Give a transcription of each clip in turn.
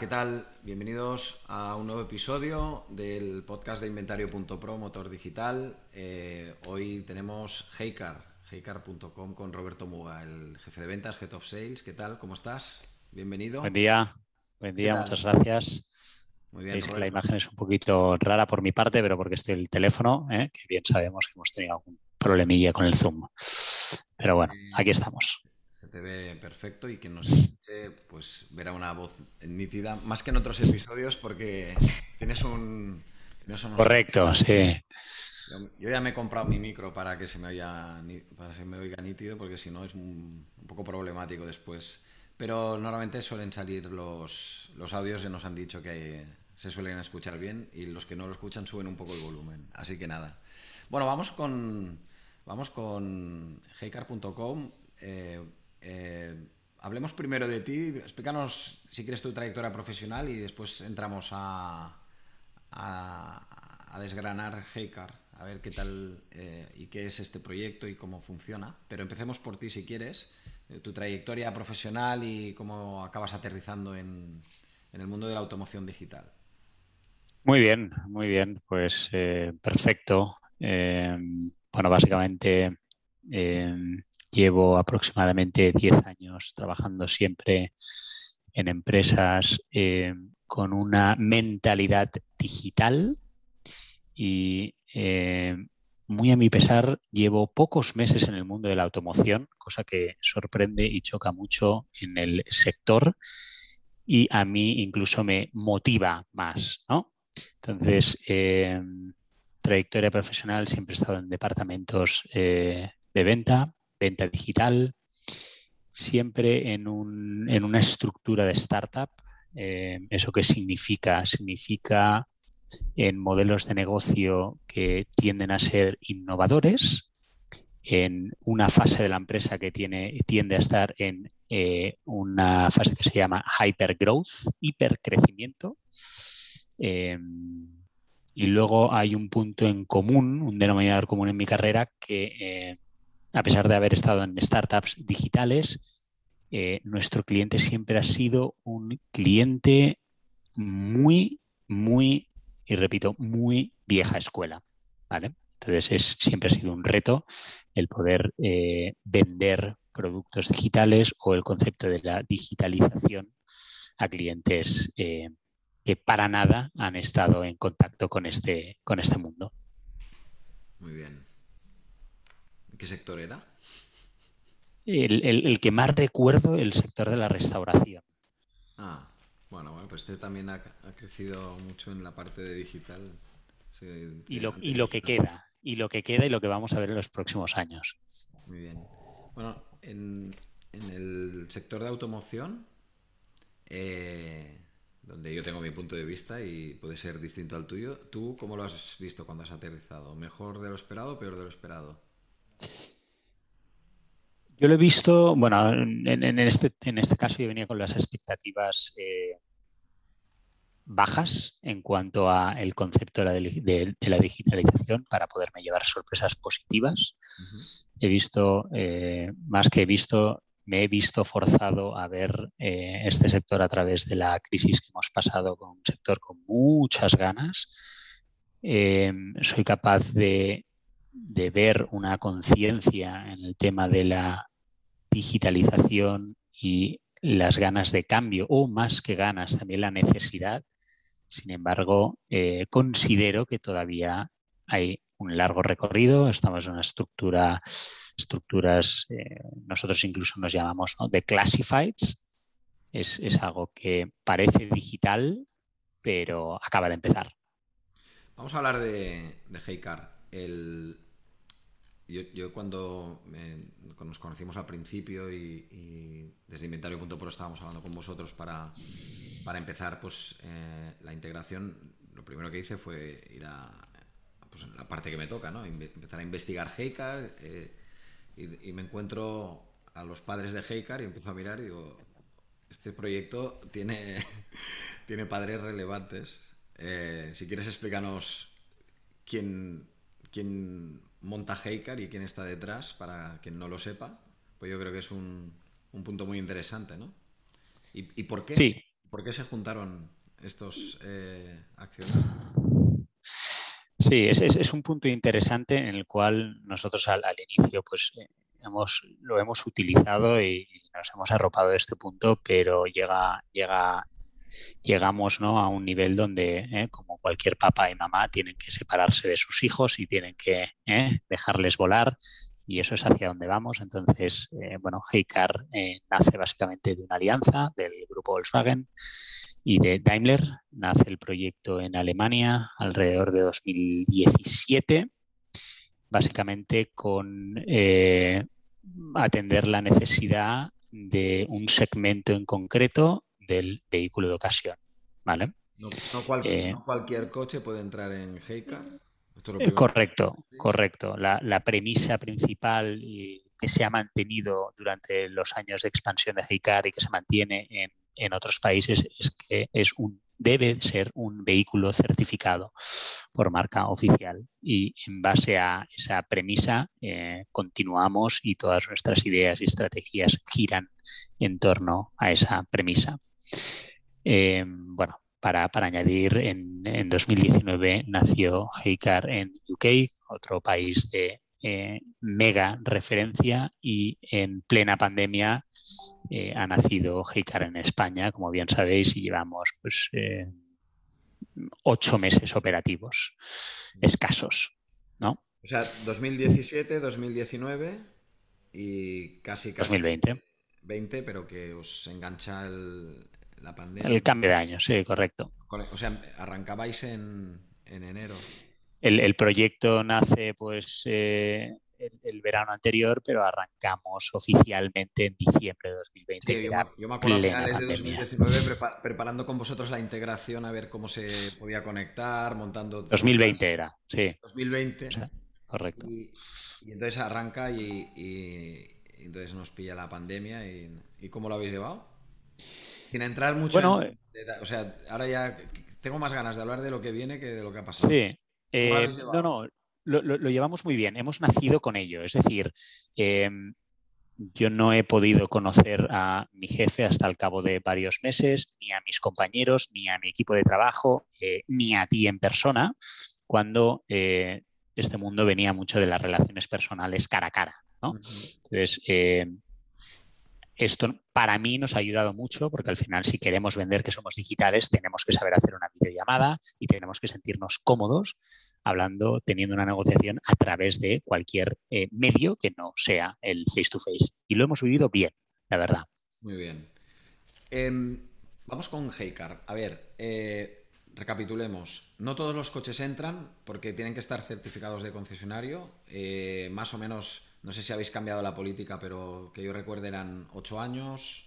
¿Qué tal? Bienvenidos a un nuevo episodio del podcast de Inventario.pro Motor Digital. Eh, hoy tenemos Heycar, heycar.com con Roberto Muga, el jefe de ventas, Head of Sales. ¿Qué tal? ¿Cómo estás? Bienvenido. Buen día, buen día, muchas gracias. Muy bien. Veis que la imagen es un poquito rara por mi parte, pero porque estoy en el teléfono, ¿eh? que bien sabemos que hemos tenido algún problemilla con el Zoom. Pero bueno, aquí estamos. Te ve perfecto y quien nos escuche, pues verá una voz nítida, más que en otros episodios, porque tienes un. tienes unos- Correcto, sí. Yo, ya me he comprado mi micro para que se me oiga, para que se me oiga nítido, porque si no es un, un poco problemático después. Pero normalmente suelen salir los, los audios nos han dicho que se suelen escuchar bien y los que no lo escuchan suben un poco el volumen. Así que nada. Bueno, vamos con, vamos con heycar.com. Eh, eh, hablemos primero de ti. Explícanos si quieres tu trayectoria profesional y después entramos a, desgranar Heycar, a ver qué tal eh, y qué es este proyecto y cómo funciona. Pero empecemos por ti si quieres, eh, tu trayectoria profesional y cómo acabas aterrizando en, el mundo de la automoción digital. Muy bien, muy bien. Pues perfecto. Bueno, básicamente llevo aproximadamente 10 años trabajando siempre en empresas eh, con una mentalidad digital y eh, muy a mi pesar llevo pocos meses en el mundo de la automoción, cosa que sorprende y choca mucho en el sector y a mí incluso me motiva más, ¿no? Entonces, eh, trayectoria profesional, siempre he estado en departamentos de venta, venta digital, siempre en, un, en una estructura de startup. Eh, ¿Eso qué significa? Significa en modelos de negocio que tienden a ser innovadores, en una fase de la empresa que tiene, tiende a estar en eh, una fase que se llama hypergrowth, hipercrecimiento. Eh, y luego hay un punto en común, un denominador común en mi carrera, que eh, a pesar de haber estado en startups digitales, eh, nuestro cliente siempre ha sido un cliente muy, muy, y repito, muy vieja escuela. ¿vale? Entonces es, siempre ha sido un reto el poder eh, vender productos digitales o el concepto de la digitalización a clientes eh, que para nada han estado en contacto con este, con este mundo. Muy bien. ¿Qué sector era? El, el, el, que más recuerdo, el sector de la restauración. Ah, bueno, bueno pues este también ha, ha crecido mucho en la parte de digital. Sí, y, lo, y lo que queda, y lo que queda y lo que vamos a ver en los próximos años. Muy bien. Bueno, en, en el sector de automoción, eh, donde yo tengo mi punto de vista y puede ser distinto al tuyo, ¿tú cómo lo has visto cuando has aterrizado? ¿Mejor de lo esperado o peor de lo esperado? Yo lo he visto, bueno, en, en, este, en este caso yo venía con las expectativas eh, bajas en cuanto a el concepto de la, de, de la, digitalización para poderme llevar sorpresas positivas. Uh -huh. He visto, eh, más que he visto, me he visto forzado a ver eh, este sector a través de la crisis que hemos pasado con un sector con muchas ganas. Eh, soy capaz de, de ver una conciencia en el tema de la digitalización y las ganas de cambio, o más que ganas, también la necesidad. Sin embargo, eh, considero que todavía hay un largo recorrido, estamos en una estructura, estructuras, eh, nosotros incluso nos llamamos ¿no? de classifieds, es, es algo que parece digital, pero acaba de empezar. Vamos a hablar de, de. El, yo, yo, cuando, nos conocimos al principio y, y desde inventario.pro estábamos hablando con vosotros para, para empezar, pues eh, la integración, lo primero que hice fue ir a pues, la parte que me toca, ¿no? empezar a investigar Heikar eh, y, me encuentro a los padres de Heikar y empiezo a mirar y digo, este proyecto tiene, tiene padres relevantes. Eh, si quieres explícanos quién, quién monta Heikar y quién está detrás, para quien no lo sepa, pues yo creo que es un, un punto muy interesante, ¿no? ¿Y, por qué? Sí. ¿Por qué se juntaron estos eh, acciones? Sí, es, es, un punto interesante en el cual nosotros al, inicio pues eh, hemos, lo hemos utilizado y nos hemos arropado de este punto, pero llega, llega, llegamos ¿no? a un nivel donde, eh, como cualquier papá y mamá, tienen que separarse de sus hijos y tienen que dejarles volar y eso es hacia donde vamos. Entonces, eh, bueno, Heycar eh, nace básicamente de una alianza del grupo Volkswagen y de Daimler. Nace el proyecto en Alemania alrededor de 2017, básicamente con eh, atender la necesidad de un segmento en concreto del vehículo de ocasión. ¿vale? No, cualquier coche puede entrar en Heycar. Eh, correcto, correcto. La, premisa principal que se ha mantenido durante los años de expansión de Heycar y que se mantiene en, otros países es que es un debe ser un vehículo certificado por marca oficial. Y en base a esa premisa eh, continuamos y todas nuestras ideas y estrategias giran en torno a esa premisa. Eh, bueno, para, añadir, en, 2019 nació Heycar en UK, otro país de eh, mega referencia, y en plena pandemia eh, ha nacido Heycar en España, como bien sabéis, y llevamos pues, eh, ocho meses operativos escasos. ¿no? O sea, 2017, 2019 y casi, casi 2020. 20, pero que os engancha el, el cambio de año, sí, correcto. O sea, arrancabais en, enero. El, proyecto nace pues eh, el, verano anterior, pero arrancamos oficialmente en diciembre de 2020. yo, me acuerdo a finales de 2019 preparando con vosotros la integración a ver cómo se podía conectar, montando... 2020 era, sí. 2020. correcto. Y, entonces arranca y, entonces nos pilla la pandemia. ¿Y cómo lo habéis llevado? Sin entrar mucho bueno, en, O sea, ahora ya tengo más ganas de hablar de lo que viene que de lo que ha pasado. Sí. Eh, no, no, lo, llevamos muy bien. Hemos nacido con ello. Es decir, em, yo no he podido conocer a mi jefe hasta el cabo de varios meses, ni a mis compañeros, ni a mi equipo de trabajo, eh, ni a ti en persona, cuando eh, este mundo venía mucho de las relaciones personales cara a cara. ¿no? Entonces, esto para mí nos ha ayudado mucho porque al final si queremos vender que somos digitales tenemos que saber hacer una videollamada y tenemos que sentirnos cómodos hablando, teniendo una negociación a través de cualquier eh, medio que no sea el face to face. Y lo hemos vivido bien, la verdad. Muy bien. Em, vamos con Heycar. A ver, eh, recapitulemos. No todos los coches entran porque tienen que estar certificados de concesionario. Eh, más o menos no sé si habéis cambiado la política, pero que yo recuerde eran ocho años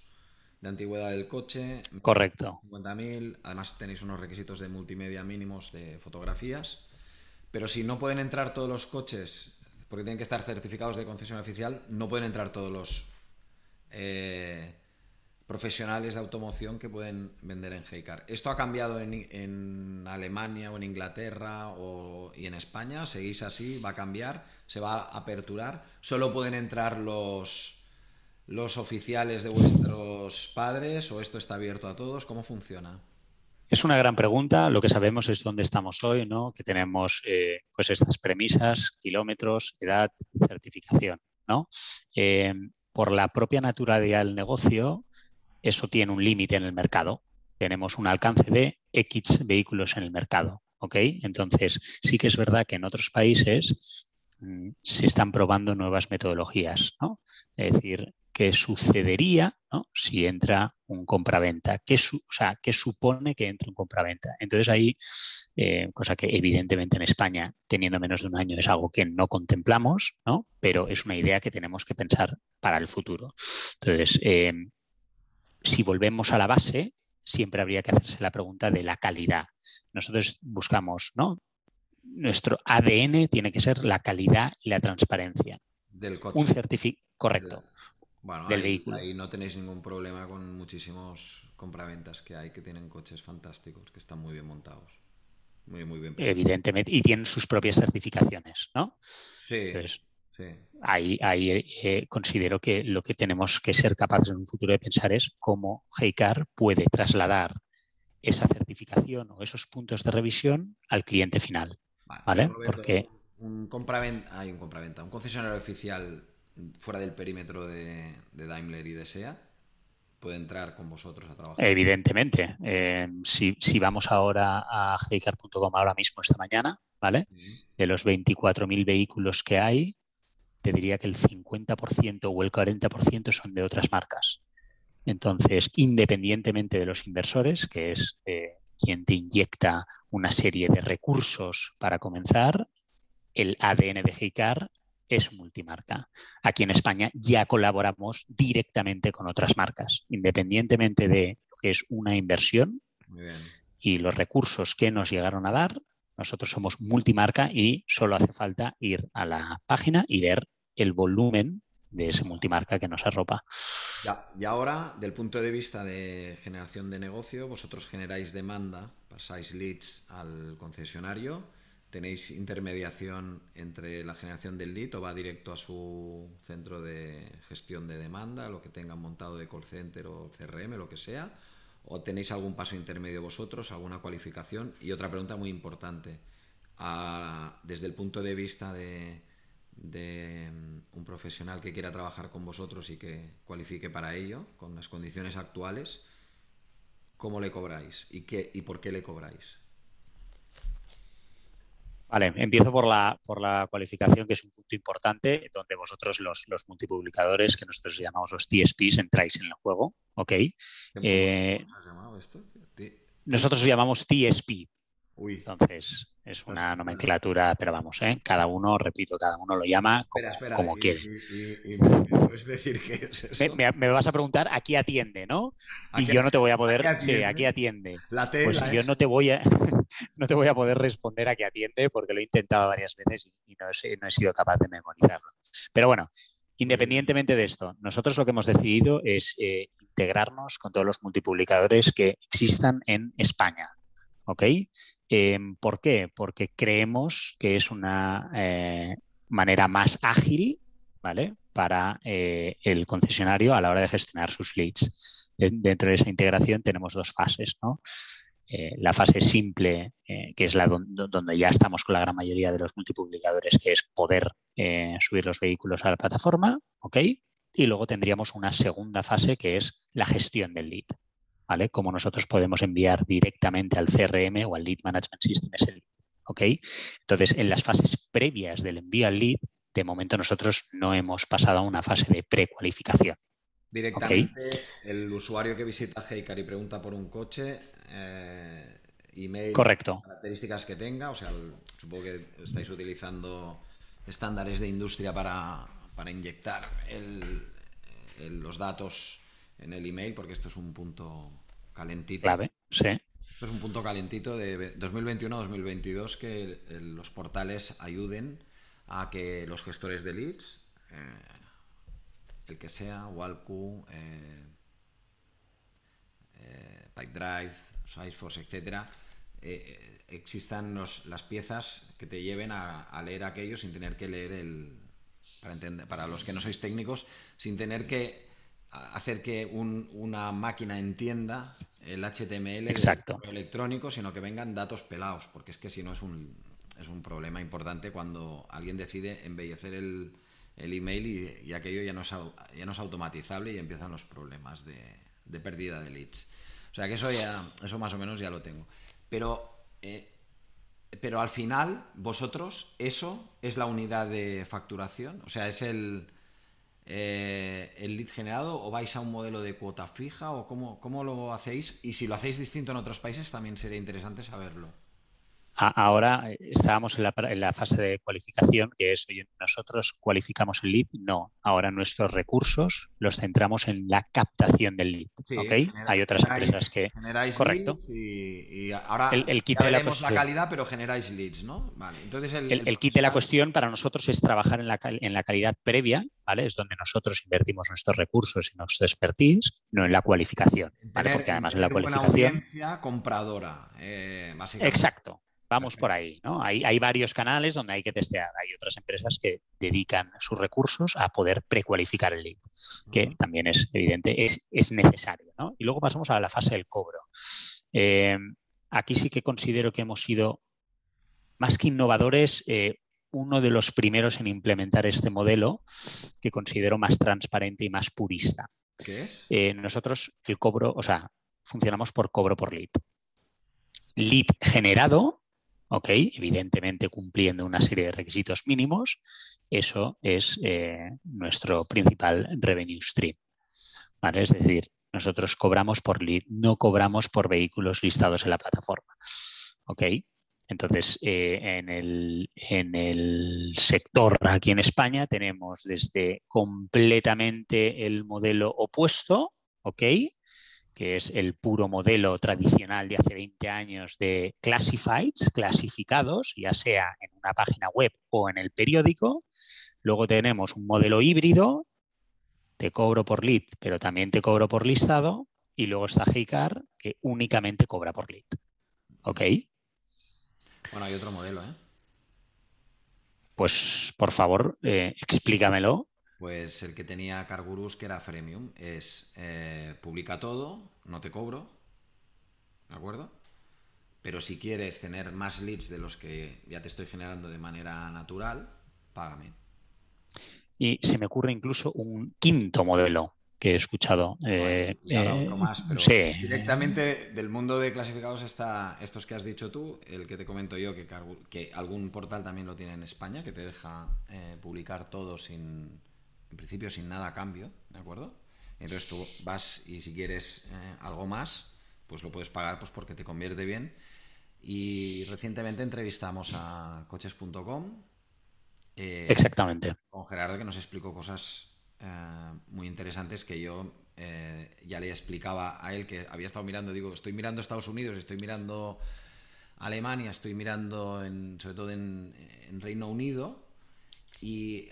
de antigüedad del coche. Correcto. 50.000. Además tenéis unos requisitos de multimedia mínimos de fotografías. Pero si no pueden entrar todos los coches, porque tienen que estar certificados de concesión oficial, no pueden entrar todos los eh, profesionales de automoción que pueden vender en Heycar. ¿Esto ha cambiado en, Alemania o en Inglaterra o, y en España? ¿Seguís así? ¿Va a cambiar? ¿Se va a aperturar? ¿Solo pueden entrar los, los oficiales de vuestros padres o esto está abierto a todos? ¿Cómo funciona? Es una gran pregunta. Lo que sabemos es dónde estamos hoy, ¿no? Que tenemos eh, pues estas premisas, kilómetros, edad, certificación, ¿no? Eh, por la propia naturalidad del negocio, eso tiene un límite en el mercado. Tenemos un alcance de X vehículos en el mercado. ¿ok? Entonces, sí que es verdad que en otros países mm, se están probando nuevas metodologías. ¿no? Es decir, ¿qué sucedería si entra un compraventa? ¿Qué, ¿qué supone que entre un compraventa? Entonces ahí, eh, cosa que evidentemente en España, teniendo menos de un año, es algo que no contemplamos, ¿no? pero es una idea que tenemos que pensar para el futuro. Entonces, eh, si volvemos a la base, siempre habría que hacerse la pregunta de la calidad. Nosotros buscamos, ¿no? Nuestro ADN tiene que ser la calidad y la transparencia. Del coche. Un certificado correcto. Bueno, del ahí, vehículo. ahí no tenéis ningún problema con muchísimos compraventas que hay que tienen coches fantásticos, que están muy bien montados. Muy, muy bien. Evidentemente, y tienen sus propias certificaciones, ¿no? Sí, Entonces, sí. ahí, ahí eh, considero que lo que tenemos que ser capaces en un futuro de pensar es cómo Heycar puede trasladar esa certificación o esos puntos de revisión al cliente final. ¿Vale? Roberto, Porque un compraventa, hay un compraventa, un concesionario oficial fuera del perímetro de, de Daimler y de SEA puede entrar con vosotros a trabajar. Evidentemente, eh, si, si, vamos ahora a heycar.com ahora mismo esta mañana, ¿vale? De los 24.000 vehículos que hay, te diría que el 50% o el 40% son de otras marcas. Entonces, independientemente de los inversores, que es eh, quien te inyecta una serie de recursos para comenzar, el ADN de Heycar es multimarca. Aquí en España ya colaboramos directamente con otras marcas, independientemente de lo que es una inversión y los recursos que nos llegaron a dar. Nosotros somos multimarca y solo hace falta ir a la página y ver el volumen de ese multimarca que nos arropa. Ya, y ahora, del punto de vista de generación de negocio, vosotros generáis demanda, pasáis leads al concesionario ¿Tenéis intermediación entre la generación del lead o va directo a su centro de gestión de demanda, lo que tengan montado de call center o CRM, lo que sea? ¿O tenéis algún paso intermedio vosotros, alguna cualificación? Y otra pregunta muy importante, desde el punto de vista de, de, un profesional que quiera trabajar con vosotros y que cualifique para ello, con las condiciones actuales, ¿cómo le cobráis? ¿Y, qué, y por qué le cobráis? Vale, empiezo por la, por la cualificación, que es un punto importante, donde vosotros los, los multipublicadores, que nosotros llamamos los TSPs, entráis en el juego, ¿ok? Eh, ¿Cómo has llamado esto? Nosotros llamamos TSP. Uy. Entonces, es una nomenclatura, pero vamos, ¿eh? cada uno, repito, cada uno lo llama como, espera, espera, como y, quiere. Y, y, ¿Me puedes decir qué es eso? Me, me, vas a preguntar a qué atiende, ¿no? Y yo no te voy a poder. ¿a qué sí, ¿a qué atiende? La pues yo no te voy a no te voy a poder responder a qué atiende porque lo he intentado varias veces y, no, he, no he sido capaz de memorizarlo. Pero bueno, Independientemente de esto, nosotros lo que hemos decidido es eh, integrarnos con todos los multipublicadores que existan en España. ¿Ok? Eh, ¿Por qué? Porque creemos que es una eh, manera más ágil, ¿vale? Para eh, el concesionario a la hora de gestionar sus leads. De, dentro de esa integración tenemos dos fases, ¿no? Eh, la fase simple, que es la don, donde ya estamos con la gran mayoría de los multipublicadores, que es poder subir los vehículos a la plataforma, ¿ok? Y luego tendríamos una segunda fase que es la gestión del lead, ¿vale? Como nosotros podemos enviar directamente al CRM o al Lead Management System, es el ¿ok? Entonces, en las fases previas del envío al lead, de momento nosotros no hemos pasado a una fase de precualificación. Directamente, okay. el usuario que visita Heycar y pregunta por un coche, eh, email, Correcto. características que tenga, o sea, el, supongo que estáis utilizando estándares de industria para, para inyectar el, el, los datos en el email, porque esto es un punto calentito. Clave, sí. Esto es un punto calentito de 2021-2022 que los portales ayuden a que los gestores de leads, eh, el que sea, Walku, eh, eh, Pipedrive, Salesforce, etcétera, eh, existan los, las piezas que te lleven a, a, leer aquello sin tener que leer el. Para, entender, para los que no sois técnicos, sin tener que hacer que un, una máquina entienda el HTML Exacto. electrónico, sino que vengan datos pelados, porque es que si no es un, es un problema importante cuando alguien decide embellecer el, el email y, y, aquello ya no, es, ya no es automatizable y empiezan los problemas de, de, pérdida de leads. O sea que eso ya, eso más o menos ya lo tengo. Pero, eh, pero al final, vosotros, eso es la unidad de facturación, o sea, es el, eh, el lead generado o vais a un modelo de cuota fija o cómo, cómo lo hacéis y si lo hacéis distinto en otros países también sería interesante saberlo. Ahora eh, estábamos en la, fase de cualificación, que es, oye, nosotros cualificamos el lead, no, ahora nuestros recursos los centramos en la captación del lead, Hay otras empresas que... correcto. y, ahora el, kit de la, la, calidad, pero generáis leads, ¿no? Vale, entonces el, kit de la cuestión para nosotros es trabajar en la, en la calidad previa, ¿vale? Es donde nosotros invertimos nuestros recursos y nuestro expertise, no en la cualificación, ¿vale? Porque además en la cualificación... compradora, eh, Exacto. Vamos por ahí, ¿no? Hay, hay, varios canales donde hay que testear. Hay otras empresas que dedican sus recursos a poder precualificar el lead, que también es evidente, es, es, necesario, ¿no? Y luego pasamos a la fase del cobro. Eh, aquí sí que considero que hemos sido más que innovadores, eh, uno de los primeros en implementar este modelo que considero más transparente y más purista. ¿Qué es? Eh, nosotros el cobro, o sea, funcionamos por cobro por lead. Lead generado evidentemente cumpliendo una serie de requisitos mínimos, eso es eh, nuestro principal revenue stream. Es decir, nosotros cobramos por lead, no cobramos por vehículos listados en la plataforma. Entonces, eh, en, el, en, el, sector aquí en España tenemos desde completamente el modelo opuesto, ¿ok? Que es el puro modelo tradicional de hace 20 años de classifieds, clasificados, ya sea en una página web o en el periódico. Luego tenemos un modelo híbrido, te cobro por lead, pero también te cobro por listado. Y luego está Heycar, que únicamente cobra por lead. ¿Ok? Bueno, hay otro modelo, ¿eh? Pues por favor, eh, explícamelo pues el que tenía Cargurus, que era Freemium, es eh, publica todo, no te cobro, ¿de acuerdo? Pero si quieres tener más leads de los que ya te estoy generando de manera natural, págame. Y se me ocurre incluso un quinto modelo que he escuchado. Eh, y ahora otro más, pero directamente del mundo de clasificados está estos que has dicho tú, el que te comento yo, que, que algún portal también lo tiene en España, que te deja eh, publicar todo sin en principio sin nada a cambio, ¿de acuerdo? Entonces tú vas y si quieres eh, algo más, pues lo puedes pagar pues porque te convierte bien. Y recientemente entrevistamos a coches.com. Eh, Exactamente. Con Gerardo que nos explicó cosas eh, muy interesantes que yo ya le explicaba a él que había estado mirando, digo, estoy mirando Estados Unidos, estoy mirando Alemania, estoy mirando en, sobre todo en, en Reino Unido y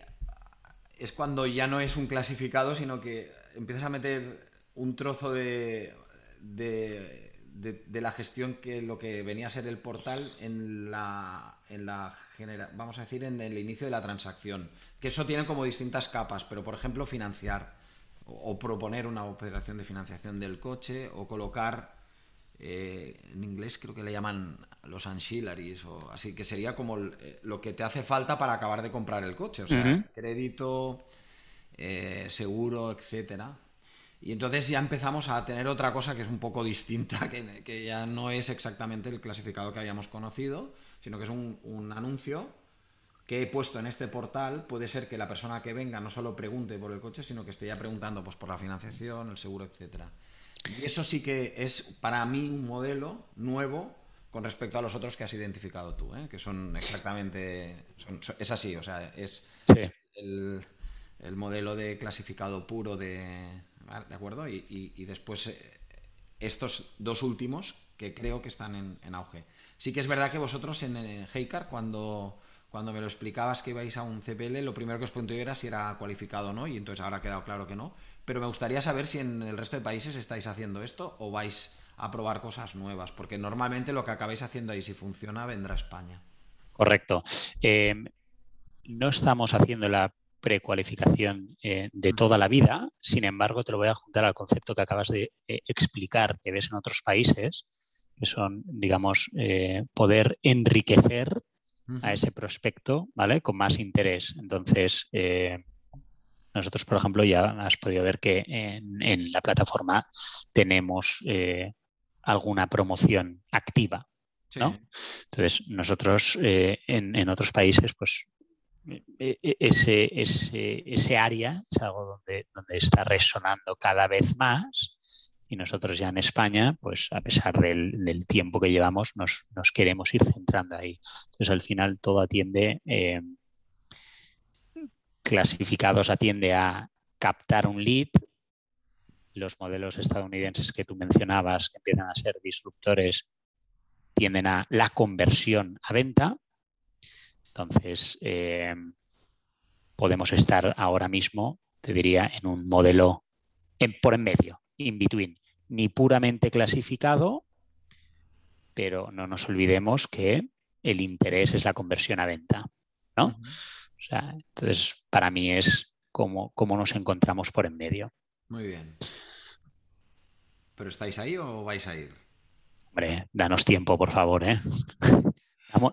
es cuando ya no es un clasificado, sino que empiezas a meter un trozo de, de, la gestión que lo que venía a ser el portal en la, en la vamos a decir, en el inicio de la transacción. Que eso tiene como distintas capas, pero por ejemplo, financiar o, proponer una operación de financiación del coche o colocar, eh, en inglés creo que le llaman los ancillaries o así, que sería como eh, lo que te hace falta para acabar de comprar el coche, o sea, crédito, eh, seguro, etcétera. Y entonces ya empezamos a tener otra cosa que es un poco distinta, que, ya no es exactamente el clasificado que habíamos conocido, sino que es un, un, anuncio que he puesto en este portal. Puede ser que la persona que venga no solo pregunte por el coche, sino que esté ya preguntando pues, por la financiación, el seguro, etcétera. Y eso sí que es para mí un modelo nuevo con respecto a los otros que has identificado tú, ¿eh? que son exactamente. es así, o sea, es el, modelo de clasificado puro de. ¿De acuerdo? Y, después eh, estos dos últimos que creo que están en, auge. Sí que es verdad que vosotros en, en Heycar, cuando, cuando me lo explicabas que ibais a un CPL, lo primero que os pregunté era si era cualificado o no, y entonces ahora ha quedado claro que no. Pero me gustaría saber si en el resto de países estáis haciendo esto o vais a probar cosas nuevas, porque normalmente lo que acabáis haciendo ahí, si funciona, vendrá a España. Correcto. Em, no estamos haciendo la precualificación eh, de toda la vida, sin embargo, te lo voy a juntar al concepto que acabas de eh, explicar, que ves en otros países, que son, digamos, eh, poder enriquecer a ese prospecto, ¿vale? Con más interés. Entonces, nosotros, por ejemplo, ya has podido ver que en, la plataforma tenemos alguna promoción activa. ¿no? Entonces, nosotros eh, en, otros países, pues e, e, ese, ese, ese, área es algo donde, donde está resonando cada vez más y nosotros ya en España, pues a pesar del, tiempo que llevamos, nos, queremos ir centrando ahí. Entonces al final todo atiende, eh, clasificados atiende a captar un lead, los modelos estadounidenses que tú mencionabas, que empiezan a ser disruptores, tienden a la conversión a venta. Entonces, eh, podemos estar ahora mismo, te diría, en un modelo en, por en medio, in between, ni puramente clasificado, pero no nos olvidemos que el interés es la conversión a venta. ¿no? entonces, para mí es como, como nos encontramos por en medio. Muy bien. ¿Pero estáis ahí o vais a ir? Hombre, danos tiempo, por favor, ¿eh?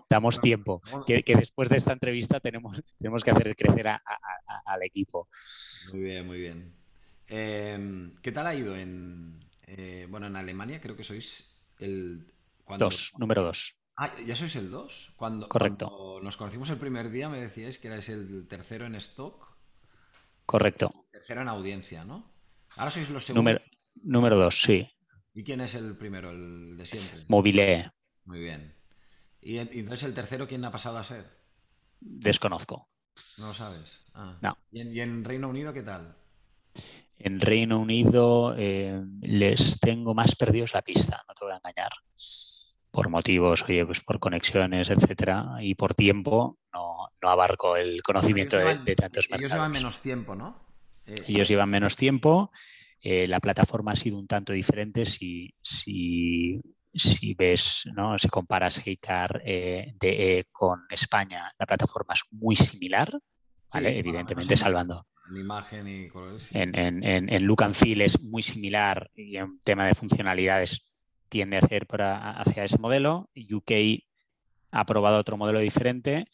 Damos, tiempo, que, después de esta entrevista tenemos, tenemos que hacer crecer al equipo. Muy bien, muy bien. Em, ¿Qué tal ha ido en, eh, bueno, en Alemania? Creo que sois el... Dos, número dos. Ah, ¿ya sois el dos? Cuando, Correcto. nos conocimos el primer día me decíais que erais el tercero en stock. Correcto. Tercero en audiencia, ¿no? Ahora sois los segundos. Número, dos, sí. ¿Y quién es el primero, el de siempre? Mobile. Muy bien. ¿Y, entonces el tercero quién ha pasado a ser? Desconozco. No lo sabes. Ah. No. ¿Y en, Reino Unido qué tal? En Reino Unido eh, les tengo más perdidos la pista, no te voy a engañar. Por motivos, oye, pues por conexiones, etcétera, y por tiempo, no, abarco el conocimiento de, tantos mercados. Ellos llevan menos tiempo, ¿no? Eh, ellos llevan menos tiempo. Eh, la plataforma ha sido un tanto diferente si, si si ves, ¿no? si comparas Heycar eh, DE con España, la plataforma es muy similar, ¿vale? Evidentemente salvando. En imagen y En, en, en, look and feel es muy similar y en tema de funcionalidades tiende a hacer hacia ese modelo. UK ha probado otro modelo diferente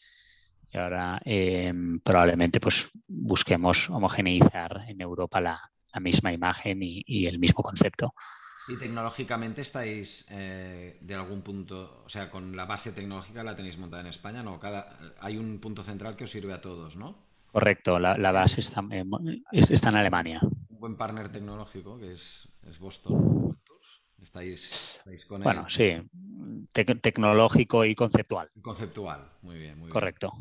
y ahora em, probablemente pues busquemos homogeneizar en Europa la, misma imagen y el mismo concepto. Y tecnológicamente estáis eh, de algún punto, o sea, con la base tecnológica la tenéis montada en España, ¿no? Cada, hay un punto central que os sirve a todos, ¿no? Correcto, la, base está, está, en Alemania. Un buen partner tecnológico que es, Boston. Estáis, con Bueno, sí, tecnológico y conceptual. Conceptual, muy bien, muy Correcto.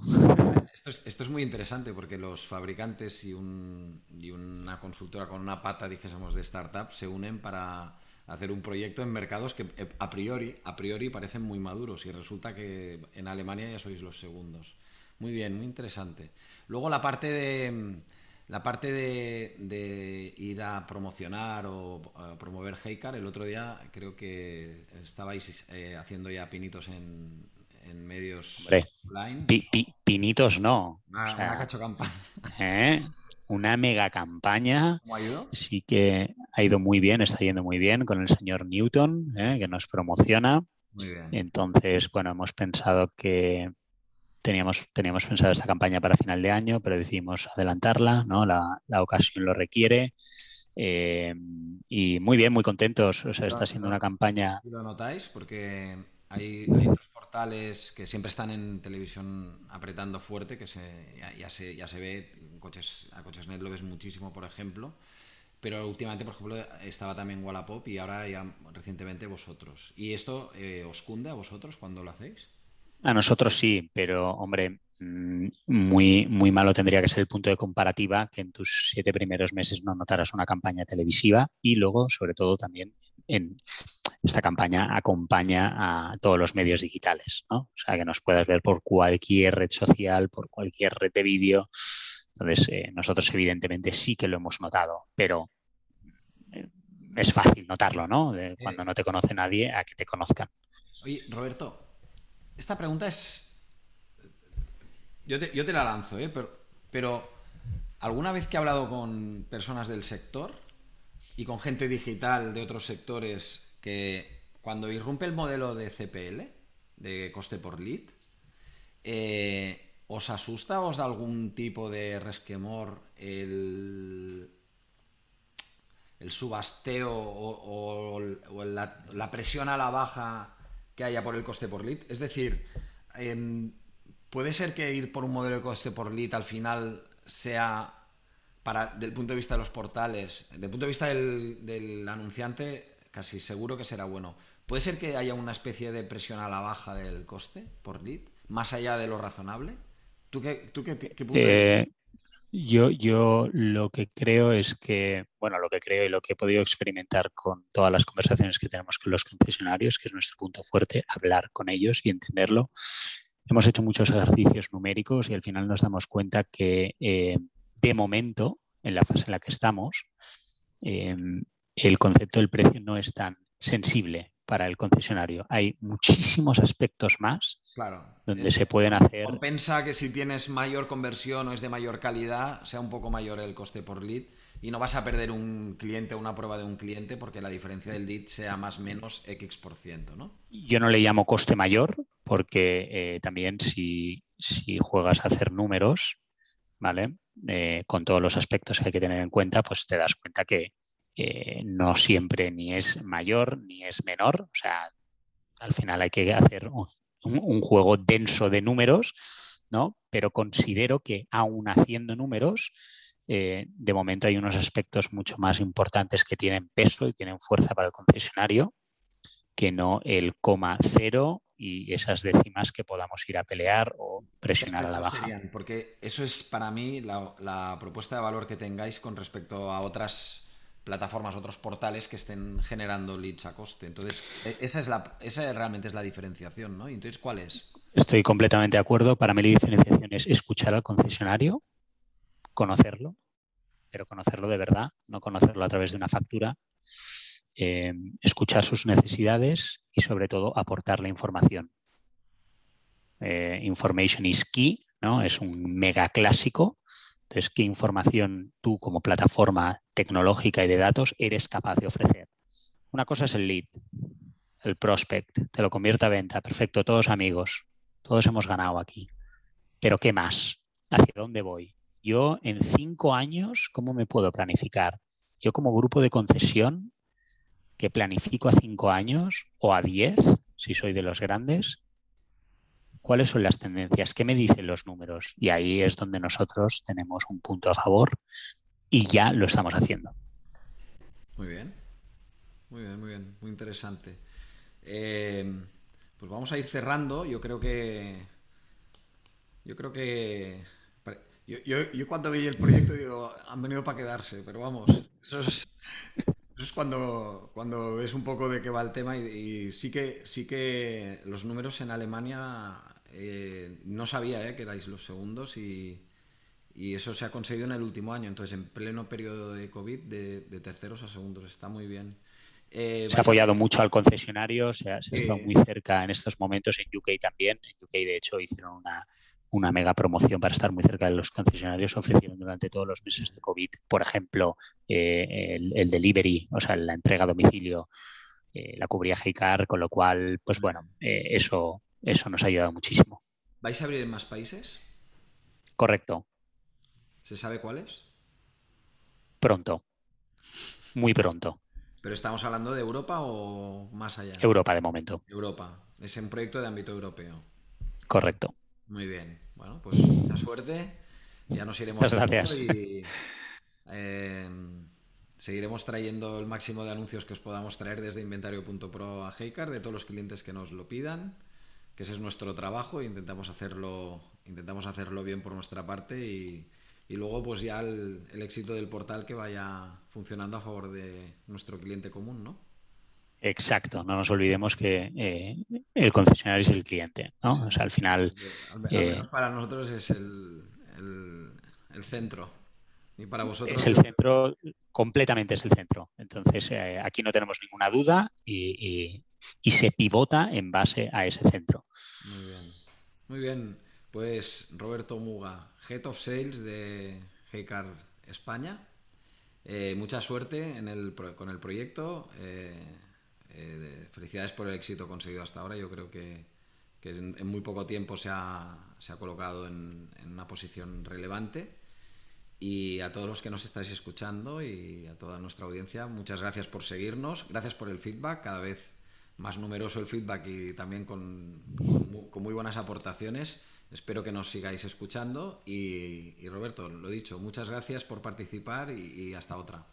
Esto es, esto es, muy interesante porque los fabricantes y, un, y una consultora con una pata, dijésemos, de startup se unen para hacer un proyecto en mercados que eh, a priori, a priori parecen muy maduros y resulta que en Alemania ya sois los segundos. Muy bien, muy interesante. Luego la parte de la parte de, ir a promocionar o promover Heycar, el otro día creo que estabais eh, haciendo ya pinitos en, medios online. pinitos no. Una, cacho campaña. ¿eh? una mega campaña. ¿Cómo ha ido? Sí que ha ido muy bien, está yendo muy bien con el señor Newton, ¿eh? que nos promociona. Muy bien. Entonces, bueno, hemos pensado que teníamos, teníamos pensado esta campaña para final de año, pero decidimos adelantarla, ¿no? La, ocasión lo requiere. Eh, y muy bien, muy contentos. O sea, está siendo una campaña. ¿Lo notáis? Porque hay, hay, otros portales que siempre están en televisión apretando fuerte, que se, ya, se, ya se ve, coches, a Cochesnet lo ves muchísimo, por ejemplo, pero últimamente, por ejemplo, estaba también Wallapop y ahora ya recientemente vosotros. ¿Y esto eh, os cunde a vosotros cuando lo hacéis? A nosotros sí, pero hombre, mm, muy, muy malo tendría que ser el punto de comparativa que en tus siete primeros meses no notaras una campaña televisiva y luego, sobre todo, también en esta campaña acompaña a todos los medios digitales, ¿no? O sea, que nos puedas ver por cualquier red social, por cualquier red de vídeo. Entonces, eh, nosotros evidentemente sí que lo hemos notado, pero eh, es fácil notarlo, ¿no? De eh, cuando no te conoce nadie a que te conozcan. Oye, Roberto, esta pregunta es... Yo te, la lanzo, ¿eh? pero, alguna vez que he hablado con personas del sector y con gente digital de otros sectores que cuando irrumpe el modelo de CPL, de coste por lead, eh, ¿os asusta os da algún tipo de resquemor el, el subasteo o, la, presión a la baja que haya por el coste por lead? Es decir, em, ¿puede ser que ir por un modelo de coste por lead al final sea para, del punto de vista de los portales, del punto de vista del, anunciante, casi seguro que será bueno. ¿Puede ser que haya una especie de presión a la baja del coste por lead, más allá de lo razonable? ¿Tú qué, tú qué, punto eh, yo, yo lo que creo es que, bueno, lo que creo y lo que he podido experimentar con todas las conversaciones que tenemos con los concesionarios, que es nuestro punto fuerte, hablar con ellos y entenderlo. Hemos hecho muchos ejercicios numéricos y al final nos damos cuenta que eh, de momento, en la fase en la que estamos, em, el concepto del precio no es tan sensible para el concesionario. Hay muchísimos aspectos más donde se pueden hacer. Compensa que si tienes mayor conversión o es de mayor calidad, sea un poco mayor el coste por lead y no vas a perder un cliente o una prueba de un cliente porque la diferencia del lead sea más o menos X por ciento, ¿no? Yo no le llamo coste mayor porque eh, también si, si juegas a hacer números, ¿vale? Eh, con todos los aspectos que hay que tener en cuenta, pues te das cuenta que eh, no siempre ni es mayor ni es menor. O sea, al final hay que hacer un, juego denso de números, ¿no? Pero considero que aún haciendo números, eh, de momento hay unos aspectos mucho más importantes que tienen peso y tienen fuerza para el concesionario que no el coma cero y esas décimas que podamos ir a pelear o presionar a la baja. porque eso es para mí la, propuesta de valor que tengáis con respecto a otras plataformas, otros portales que estén generando leads a coste. Entonces, e, esa es la, esa realmente es la diferenciación, ¿no? Entonces, ¿cuál es? Estoy completamente de acuerdo. Para mí la diferenciación es escuchar al concesionario, conocerlo, pero conocerlo de verdad, no conocerlo a través de una factura eh, escuchar sus necesidades y sobre todo aportar la información. Eh, information is key, ¿no? Es un mega clásico. Entonces, ¿qué información tú como plataforma tecnológica y de datos eres capaz de ofrecer? Una cosa es el lead, el prospect, te lo convierte a venta, perfecto, todos amigos, todos hemos ganado aquí. Pero ¿qué más? ¿Hacia dónde voy? Yo en cinco años, ¿cómo me puedo planificar? Yo como grupo de concesión, que planifico a cinco años o a diez, si soy de los grandes, cuáles son las tendencias, qué me dicen los números. Y ahí es donde nosotros tenemos un punto a favor y ya lo estamos haciendo. Muy bien, muy bien, muy bien, muy interesante. Eh, pues vamos a ir cerrando. Yo creo que. Yo creo que. Yo, cuando vi el proyecto digo, han venido para quedarse, pero vamos, eso es, eso es cuando, cuando ves un poco de qué va el tema y, sí, que, sí que los números en Alemania eh, no sabía eh, que erais los segundos y, y, eso se ha conseguido en el último año. Entonces, en pleno periodo de COVID, de, terceros a segundos, está muy bien. Eh, se ha apoyado mucho al concesionario, se ha, se ha estado muy cerca en estos momentos en UK también. En UK, de hecho, hicieron una, una mega promoción para estar muy cerca de los concesionarios, ofrecieron durante todos los meses de COVID, por ejemplo, eh, el, delivery, o sea, la entrega a domicilio, eh, la cubría Heycar, con lo cual, pues bueno, eh, eso, eso nos ha ayudado muchísimo. ¿Vais a abrir en más países? Correcto. ¿Se sabe cuáles? Pronto, muy pronto. ¿Pero estamos hablando de Europa o más allá? Europa de momento. Europa. Es un proyecto de ámbito europeo. Correcto. Muy bien. Bueno, pues mucha suerte. Ya nos iremos gracias. y eh, seguiremos trayendo el máximo de anuncios que os podamos traer desde inventario.pro a Heycar de todos los clientes que nos lo pidan, que ese es nuestro trabajo e intentamos hacerlo, intentamos hacerlo bien por nuestra parte y, luego pues ya el éxito del portal que vaya funcionando a favor de nuestro cliente común, ¿no? Exacto, no nos olvidemos que eh, el concesionario es el cliente, ¿no? O sea, al final... Al, eh, menos para nosotros es el, centro. Y para vosotros... Es el centro, completamente es el centro. Entonces, eh, aquí no tenemos ninguna duda y, se pivota en base a ese centro. Muy bien. Muy bien. Pues Roberto Muga, Head of Sales de Heycar España. mucha suerte en el, con el proyecto. Eh, felicidades por el éxito conseguido hasta ahora. Yo creo que, en, muy poco tiempo se ha, colocado en, una posición relevante. Y a todos los que nos estáis escuchando y a toda nuestra audiencia, muchas gracias por seguirnos. Gracias por el feedback. Cada vez más numeroso el feedback y también con, muy buenas aportaciones. espero que nos sigáis escuchando y, Roberto, lo dicho, muchas gracias por participar y hasta otra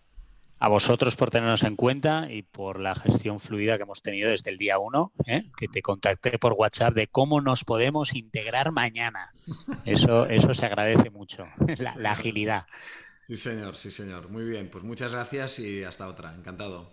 a vosotros por tenernos en cuenta y por la gestión fluida que hemos tenido desde el día uno, ¿eh? que te contacté por WhatsApp de cómo nos podemos integrar mañana. Eso, eso se agradece mucho, la, agilidad. Sí, señor, sí, señor. Muy bien, pues muchas gracias y hasta otra. Encantado.